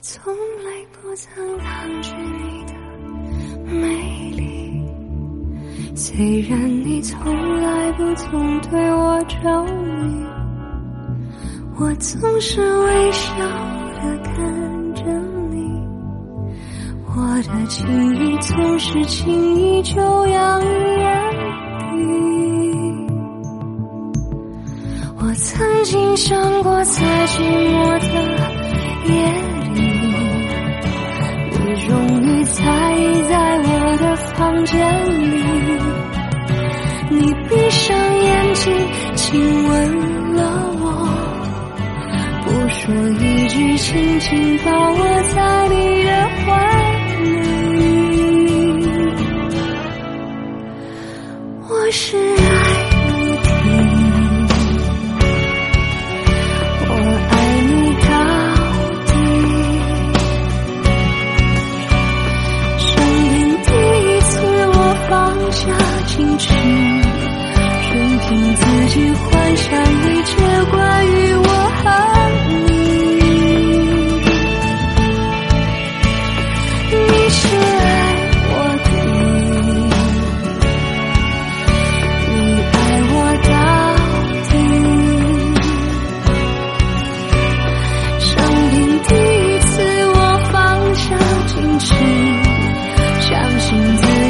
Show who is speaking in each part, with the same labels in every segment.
Speaker 1: 从来不曾抗拒你的美丽，虽然你从来不曾对我着迷，我总是微笑的看着你，我的情意总是轻易就洋于眼底。我曾经想过，在寂寞的夜。在意在我的房间里，你闭上眼睛亲吻了我，不说一句，轻轻抱我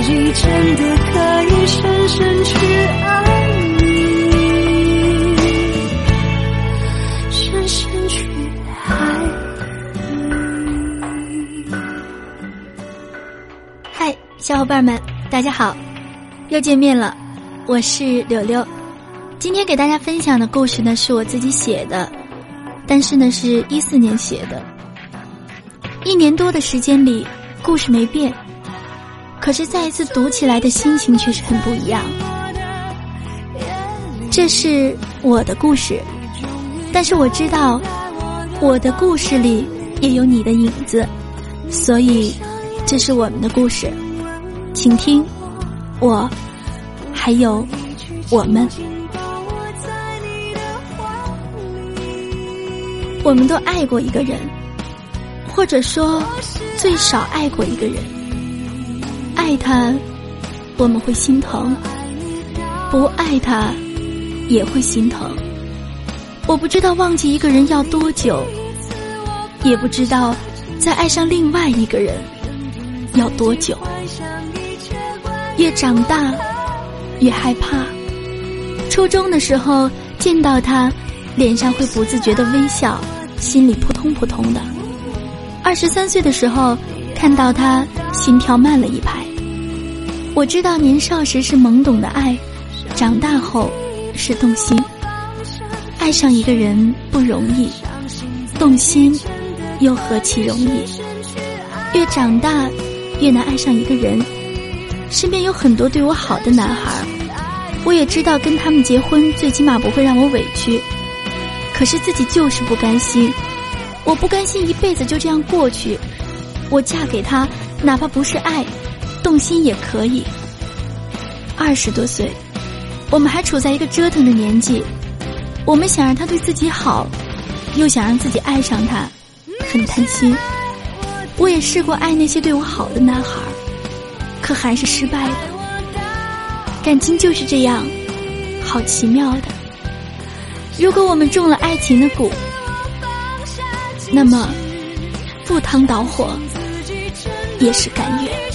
Speaker 1: 己真的可以深深去爱你，深深去爱你。
Speaker 2: 嗨小伙伴们，大家好，又见面了，我是柳柳。今天给大家分享的故事呢，是我自己写的，但是呢，是一四年写的。一年多的时间里，故事没变，可是再一次读起来的心情却是很不一样。这是我的故事，但是我知道，我的故事里也有你的影子，所以这是我们的故事。请听，我还有我们，我们都爱过一个人，或者说最少爱过一个人。爱他，我们会心疼；不爱他，也会心疼。我不知道忘记一个人要多久，也不知道再爱上另外一个人要多久。越长大，越害怕。初中的时候见到他，脸上会不自觉的微笑，心里扑通扑通的。二十三岁的时候看到他，心跳慢了一拍。我知道年少时是懵懂的爱，长大后是动心。爱上一个人不容易，动心又何其容易？越长大，越难爱上一个人。身边有很多对我好的男孩，我也知道跟他们结婚最起码不会让我委屈，可是自己就是不甘心，我不甘心一辈子就这样过去，我嫁给他，哪怕不是爱，动心也可以。二十多岁，我们还处在一个折腾的年纪，我们想让他对自己好，又想让自己爱上他，很贪心。我也试过爱那些对我好的男孩。可还是失败了。感情就是这样，好奇妙的。如果我们中了爱情的蛊，那么赴汤蹈火也是甘愿。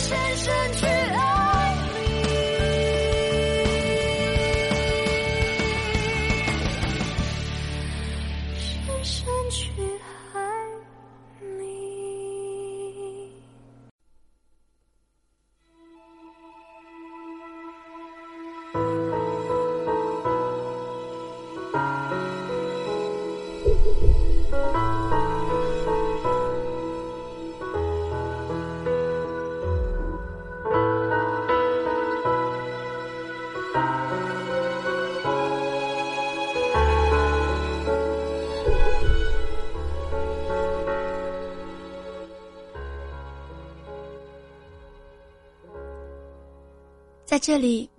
Speaker 2: 在这里，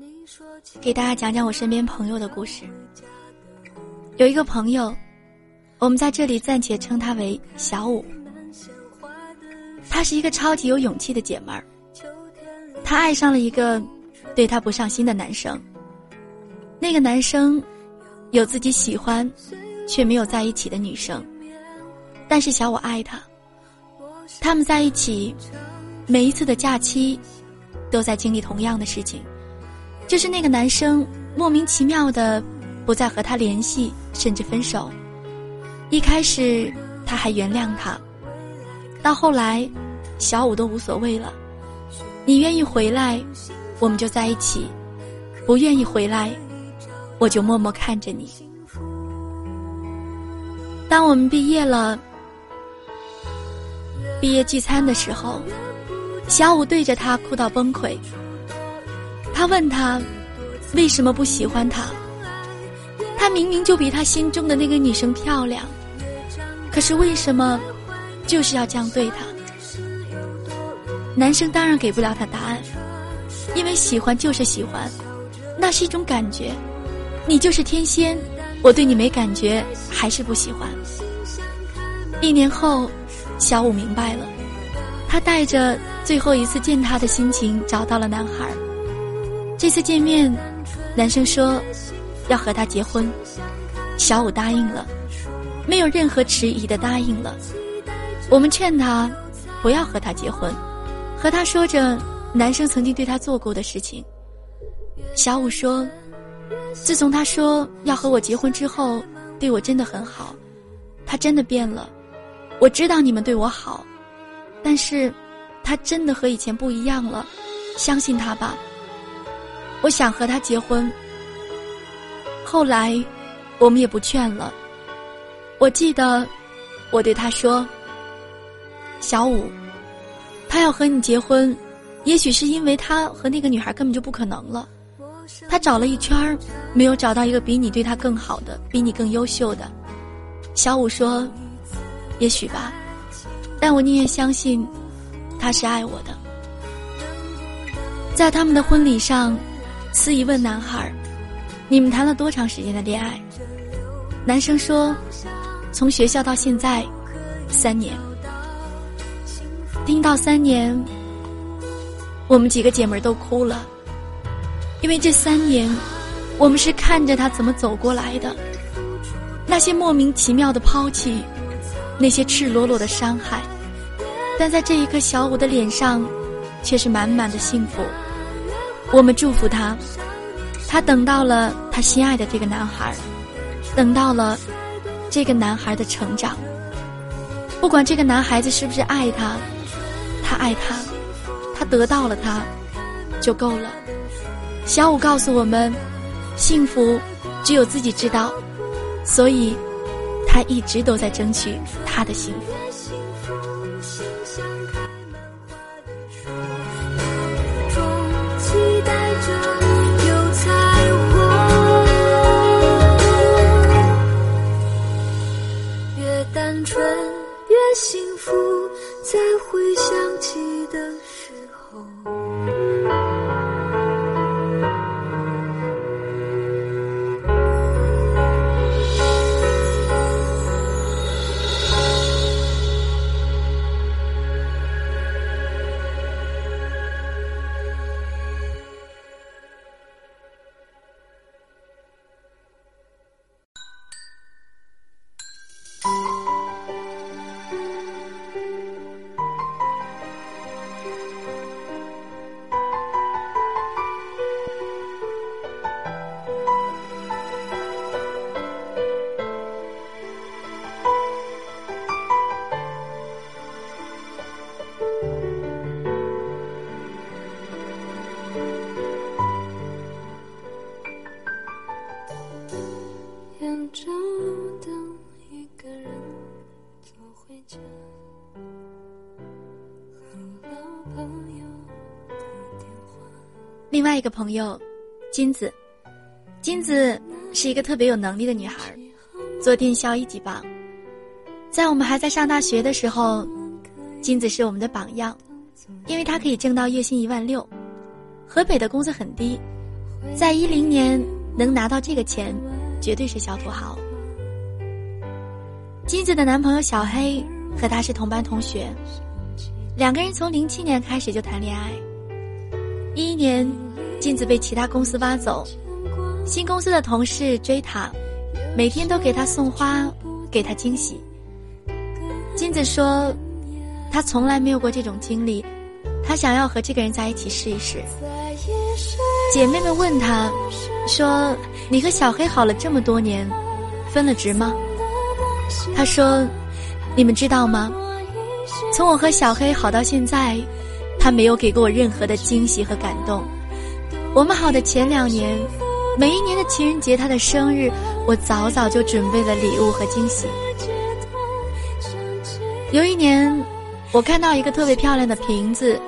Speaker 2: 给大家讲讲我身边朋友的故事。有一个朋友，我们在这里暂且称他为小五。她是一个超级有勇气的姐们儿。她爱上了一个对她不上心的男生。那个男生有自己喜欢却没有在一起的女生，但是小五爱他。他们在一起，每一次的假期，都在经历同样的事情，就是那个男生莫名其妙的不再和他联系，甚至分手。一开始他还原谅他，到后来，小五都无所谓了。你愿意回来，我们就在一起；不愿意回来，我就默默看着你。当我们毕业了。毕业聚餐的时候，小五对着他哭到崩溃。他问他，为什么不喜欢他？他明明就比他心中的那个女生漂亮，可是为什么就是要这样对他？男生当然给不了他答案，因为喜欢就是喜欢，那是一种感觉。你就是天仙，我对你没感觉，还是不喜欢。一年后。小五明白了，他带着最后一次见他的心情找到了男孩。这次见面，男生说要和他结婚，小五答应了，没有任何迟疑的答应了。我们劝他不要和他结婚，和他说着男生曾经对他做过的事情。小五说，自从他说要和我结婚之后，对我真的很好，他真的变了。我知道你们对我好，但是，他真的和以前不一样了，相信他吧。我想和他结婚。后来，我们也不劝了。我记得，我对他说：“小五，他要和你结婚，也许是因为他和那个女孩根本就不可能了。他找了一圈没有找到一个比你对他更好的，比你更优秀的。”小五说。也许吧，但我宁愿相信，他是爱我的。在他们的婚礼上，司仪问男孩：“你们谈了多长时间的恋爱？”男生说：“从学校到现在，三年。”听到三年，我们几个姐妹都哭了，因为这三年，我们是看着他怎么走过来的，那些莫名其妙的抛弃。那些赤裸裸的伤害，但在这一刻，小五的脸上却是满满的幸福。我们祝福他，他等到了他心爱的这个男孩，等到了这个男孩的成长。不管这个男孩子是不是爱他，他爱他，他得到了他，就够了。小五告诉我们，幸福只有自己知道，所以。他一直都在争取他的幸福。
Speaker 1: 越单纯越幸福，在回想起的
Speaker 2: 另外一个朋友，金子，金子是一个特别有能力的女孩，做电销一级棒。在我们还在上大学的时候，金子是我们的榜样，因为她可以挣到月薪一万六。河北的工资很低，在一零年能拿到这个钱，绝对是小土豪。金子的男朋友小黑和她是同班同学，两个人从零七年开始就谈恋爱。一一年，金子被其他公司挖走，新公司的同事追她，每天都给她送花，给她惊喜。金子说，她从来没有过这种经历，她想要和这个人在一起试一试。姐妹们问她，说：“你和小黑好了这么多年，分了值吗？”他说：“你们知道吗？从我和小黑好到现在。”他没有给过我任何的惊喜和感动。我们好的前两年，每一年的情人节，他的生日，我早早就准备了礼物和惊喜。有一年，我看到一个特别漂亮的瓶子，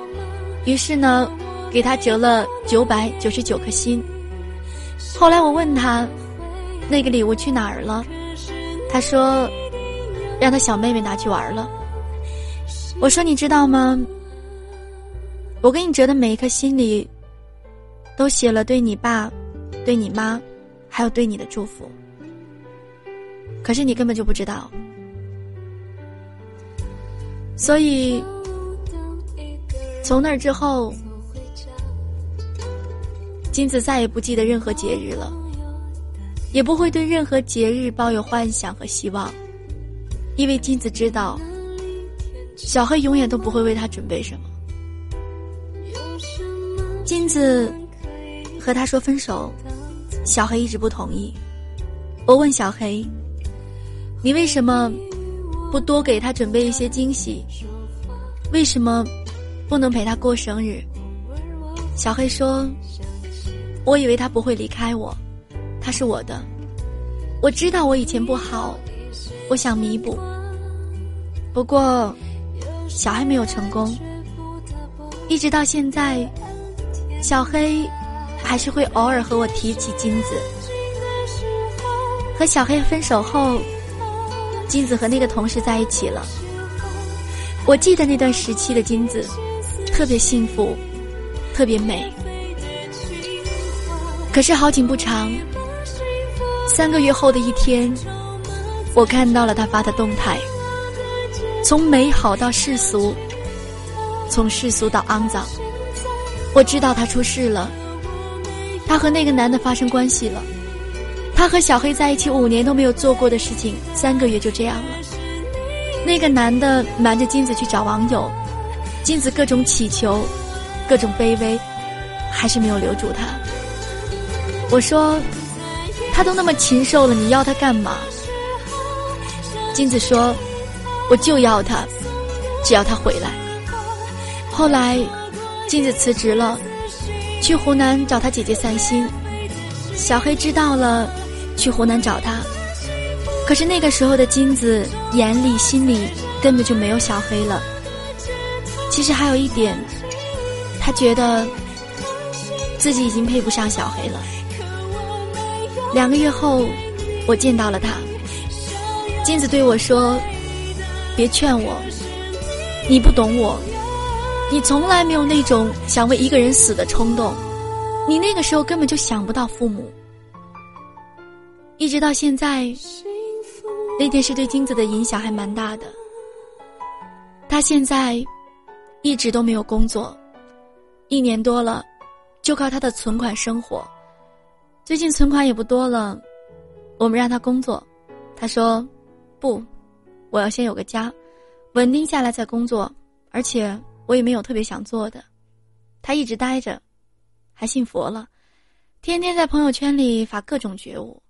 Speaker 2: 于是呢，给他折了九百九十九颗心。后来我问他，那个礼物去哪儿了？他说，让他小妹妹拿去玩了。我说，你知道吗？我给你折的每一颗心里，都写了对你爸、对你妈，还有对你的祝福。可是你根本就不知道，所以从那之后，金子再也不记得任何节日了，也不会对任何节日抱有幻想和希望，因为金子知道，小黑永远都不会为他准备什么。金子和他说分手，小黑一直不同意。我问小黑：“你为什么不多给他准备一些惊喜？为什么不能陪他过生日？”小黑说：“我以为他不会离开我，他是我的。我知道我以前不好，我想弥补。不过，小黑没有成功，一直到现在。”小黑还是会偶尔和我提起金子。和小黑分手后，金子和那个同事在一起了。我记得那段时期的金子，特别幸福，特别美。可是好景不长，三个月后的一天，我看到了他发的动态，从美好到世俗，从世俗到肮脏。我知道他出事了，他和那个男的发生关系了，他和小黑在一起五年都没有做过的事情，三个月就这样了。那个男的瞒着金子去找网友，金子各种乞求，各种卑微，还是没有留住他。我说，他都那么禽兽了，你要他干嘛？金子说，我就要他，只要他回来。后来。金子辞职了，去湖南找他姐姐散心。小黑知道了，去湖南找他。可是那个时候的金子眼里心里根本就没有小黑了。其实还有一点，他觉得自己已经配不上小黑了。两个月后，我见到了他。金子对我说：“别劝我，你不懂我。”你从来没有那种想为一个人死的冲动，你那个时候根本就想不到父母。一直到现在，那件事对金子的影响还蛮大的。他现在一直都没有工作，一年多了，就靠他的存款生活。最近存款也不多了，我们让他工作，他说：“不，我要先有个家，稳定下来再工作，而且。”我也没有特别想做的，他一直待着，还信佛了，天天在朋友圈里发各种觉悟。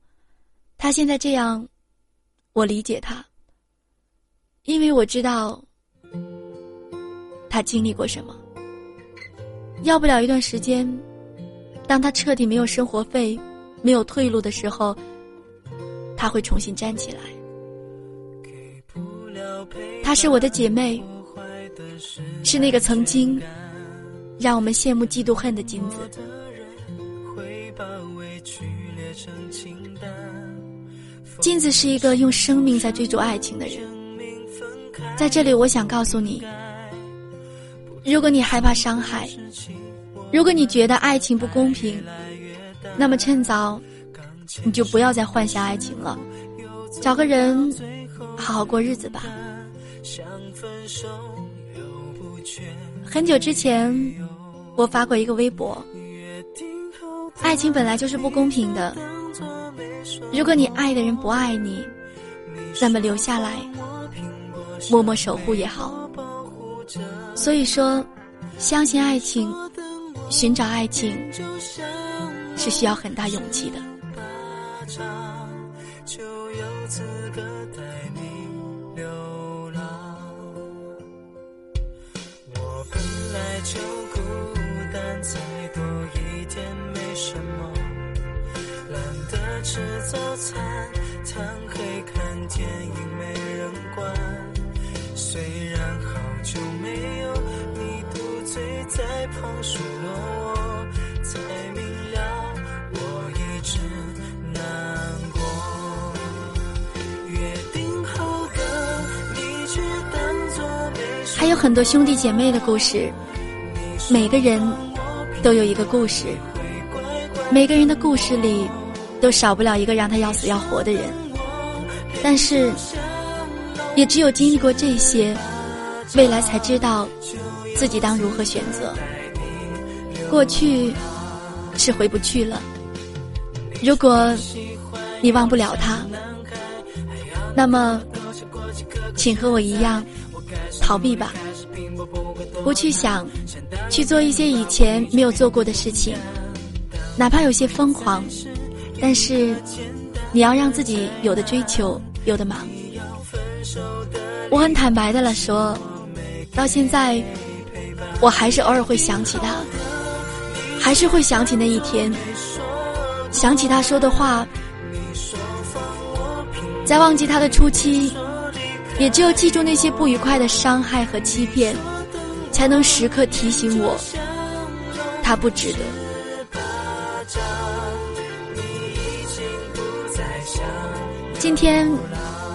Speaker 2: 他现在这样，我理解他，因为我知道他经历过什么。要不了一段时间，当他彻底没有生活费、没有退路的时候，他会重新站起来。她是我的姐妹。是那个曾经让我们羡慕、嫉妒、恨的金子。金子是一个用生命在追逐爱情的人。在这里，我想告诉你：如果你害怕伤害，如果你觉得爱情不公平，那么趁早你就不要再幻想爱情了，找个人好好过日子吧。很久之前，我发过一个微博：爱情本来就是不公平的。如果你爱的人不爱你，那么留下来，默默守护也好。所以说，相信爱情，寻找爱情，是需要很大勇气的。巴掌就有资格带你流浪。
Speaker 3: 我本来就
Speaker 2: 孤单，再多一点没什么。懒得吃早餐，贪黑看电影没人管。虽然好久没有你独醉在旁数很多兄弟姐妹的故事。每个人都有一个故事，每个人的故事里都少不了一个让他要死要活的人。但是，也只有经历过这些，未来才知道自己当如何选择。过去是回不去了。如果你忘不了他，那么，请和我一样逃避吧。不去想，去做一些以前没有做过的事情，哪怕有些疯狂，但是你要让自己有的追求，有的忙。我很坦白的了说，到现在，我还是偶尔会想起他，还是会想起那一天，想起他说的话，在忘记他的初期，也只有记住那些不愉快的伤害和欺骗。才能时刻提醒我，他不值得。今天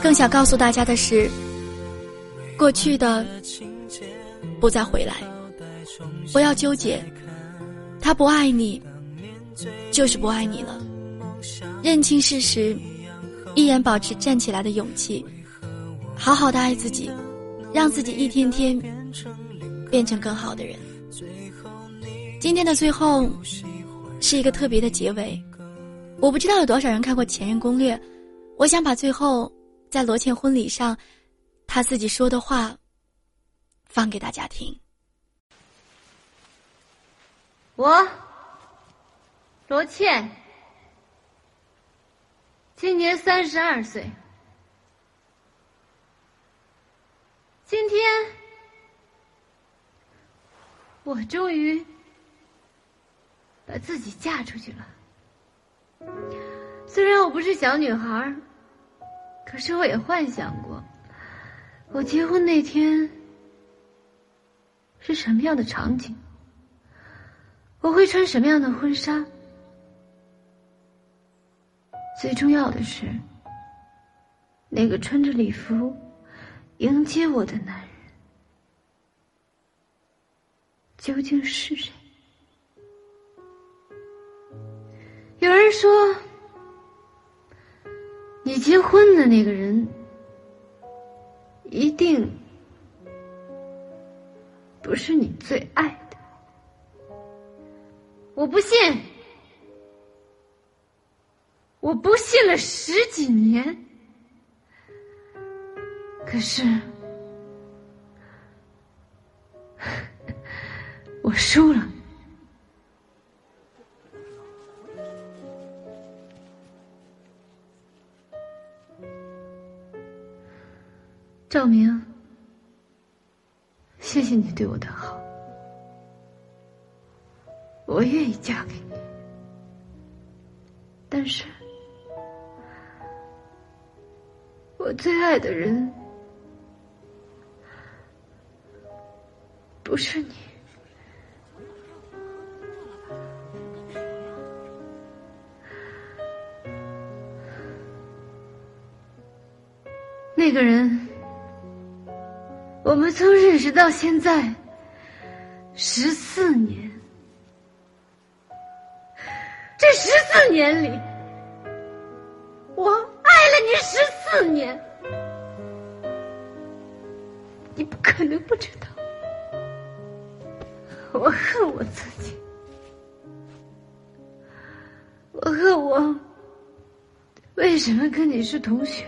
Speaker 2: 更想告诉大家的是，过去的不再回来，不要纠结。他不爱你，就是不爱你了。认清事实，依然保持站起来的勇气，好好的爱自己，让自己一天天。变成更好的人。今天的最后是一个特别的结尾，我不知道有多少人看过《前任攻略》，我想把最后在罗茜婚礼上他自己说的话放给大家听。
Speaker 4: 我罗茜今年三十二岁，今天。我终于把自己嫁出去了。虽然我不是小女孩可是我也幻想过，我结婚那天是什么样的场景，我会穿什么样的婚纱。最重要的是，那个穿着礼服迎接我的男人。究竟是谁？有人说，你结婚的那个人一定不是你最爱的。我不信，我不信了十几年，是。我输了，赵明，谢谢你对我的好，我愿意嫁给你，但是，我最爱的人不是你。那个人，我们从认识到现在十四年，这十四年里，我爱了你十四年，你不可能不知道，我恨我自己，我恨我为什么跟你是同学，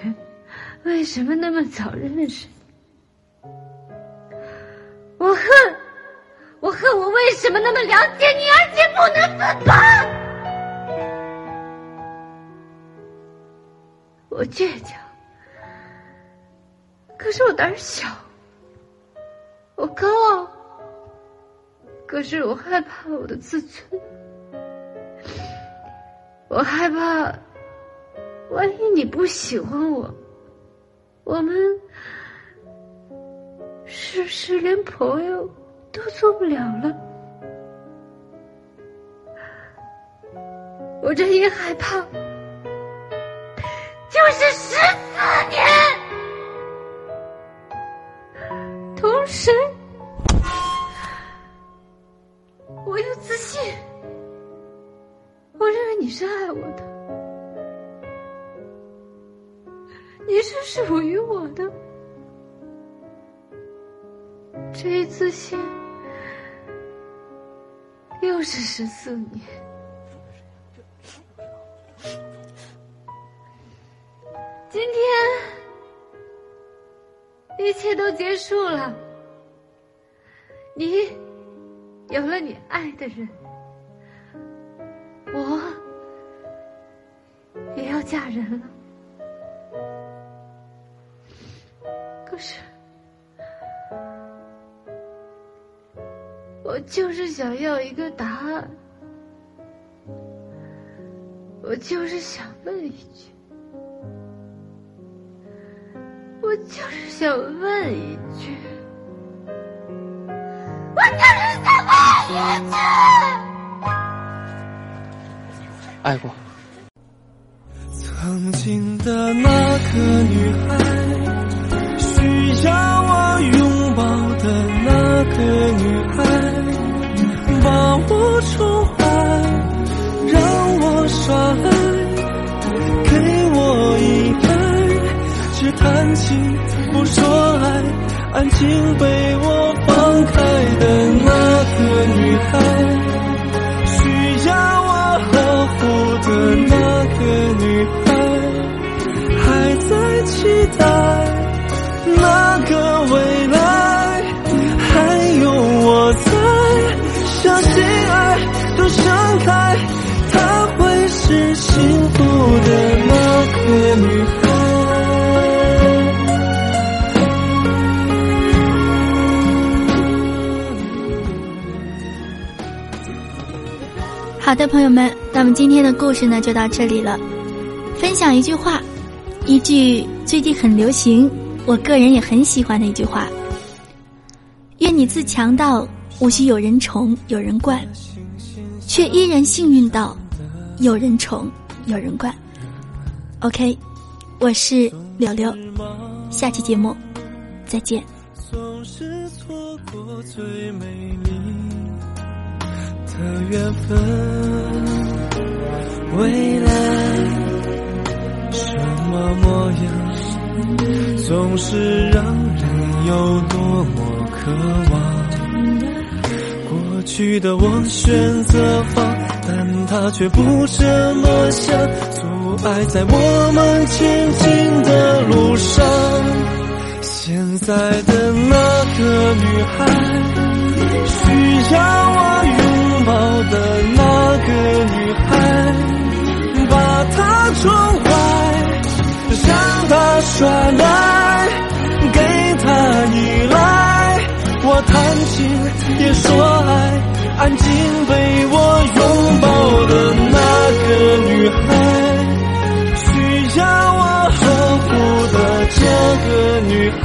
Speaker 4: 为什么那么早认识你？我恨，我恨我为什么那么了解你，而且不能自拔？我倔强，可是我胆小；我高傲。可是我害怕我的自尊，我害怕，万一你不喜欢我，我们是不是连朋友都做不了了？我这一害怕，就是十属于我的。这一次信又是十四年，今天一切都结束了，你。有了你爱的人，我也要嫁人了。就是想要一个答案，我就是想问一句，我就是想问一句。
Speaker 3: 我就是想问一句爱过。曾经的那个女孩，已经被
Speaker 2: 好的，朋友们，那么今天的故事呢就到这里了。分享一句话，一句最近很流行，我个人也很喜欢的一句话：愿你自强到无需有人宠有人惯，却依然幸运到有人宠有人惯。OK，我是柳柳，下期节目再见。
Speaker 3: 总是错过最美的缘分，未来什么模样，总是让人有多么渴望。过去的我选择放，但他却不这么想，阻碍在我们前进的路上。现在的那个女孩，需要我。的那个女孩，把她宠坏，让她耍赖，给她依赖。我谈情也说爱，安静被我拥抱的那个女孩，需要我呵护的这个女孩。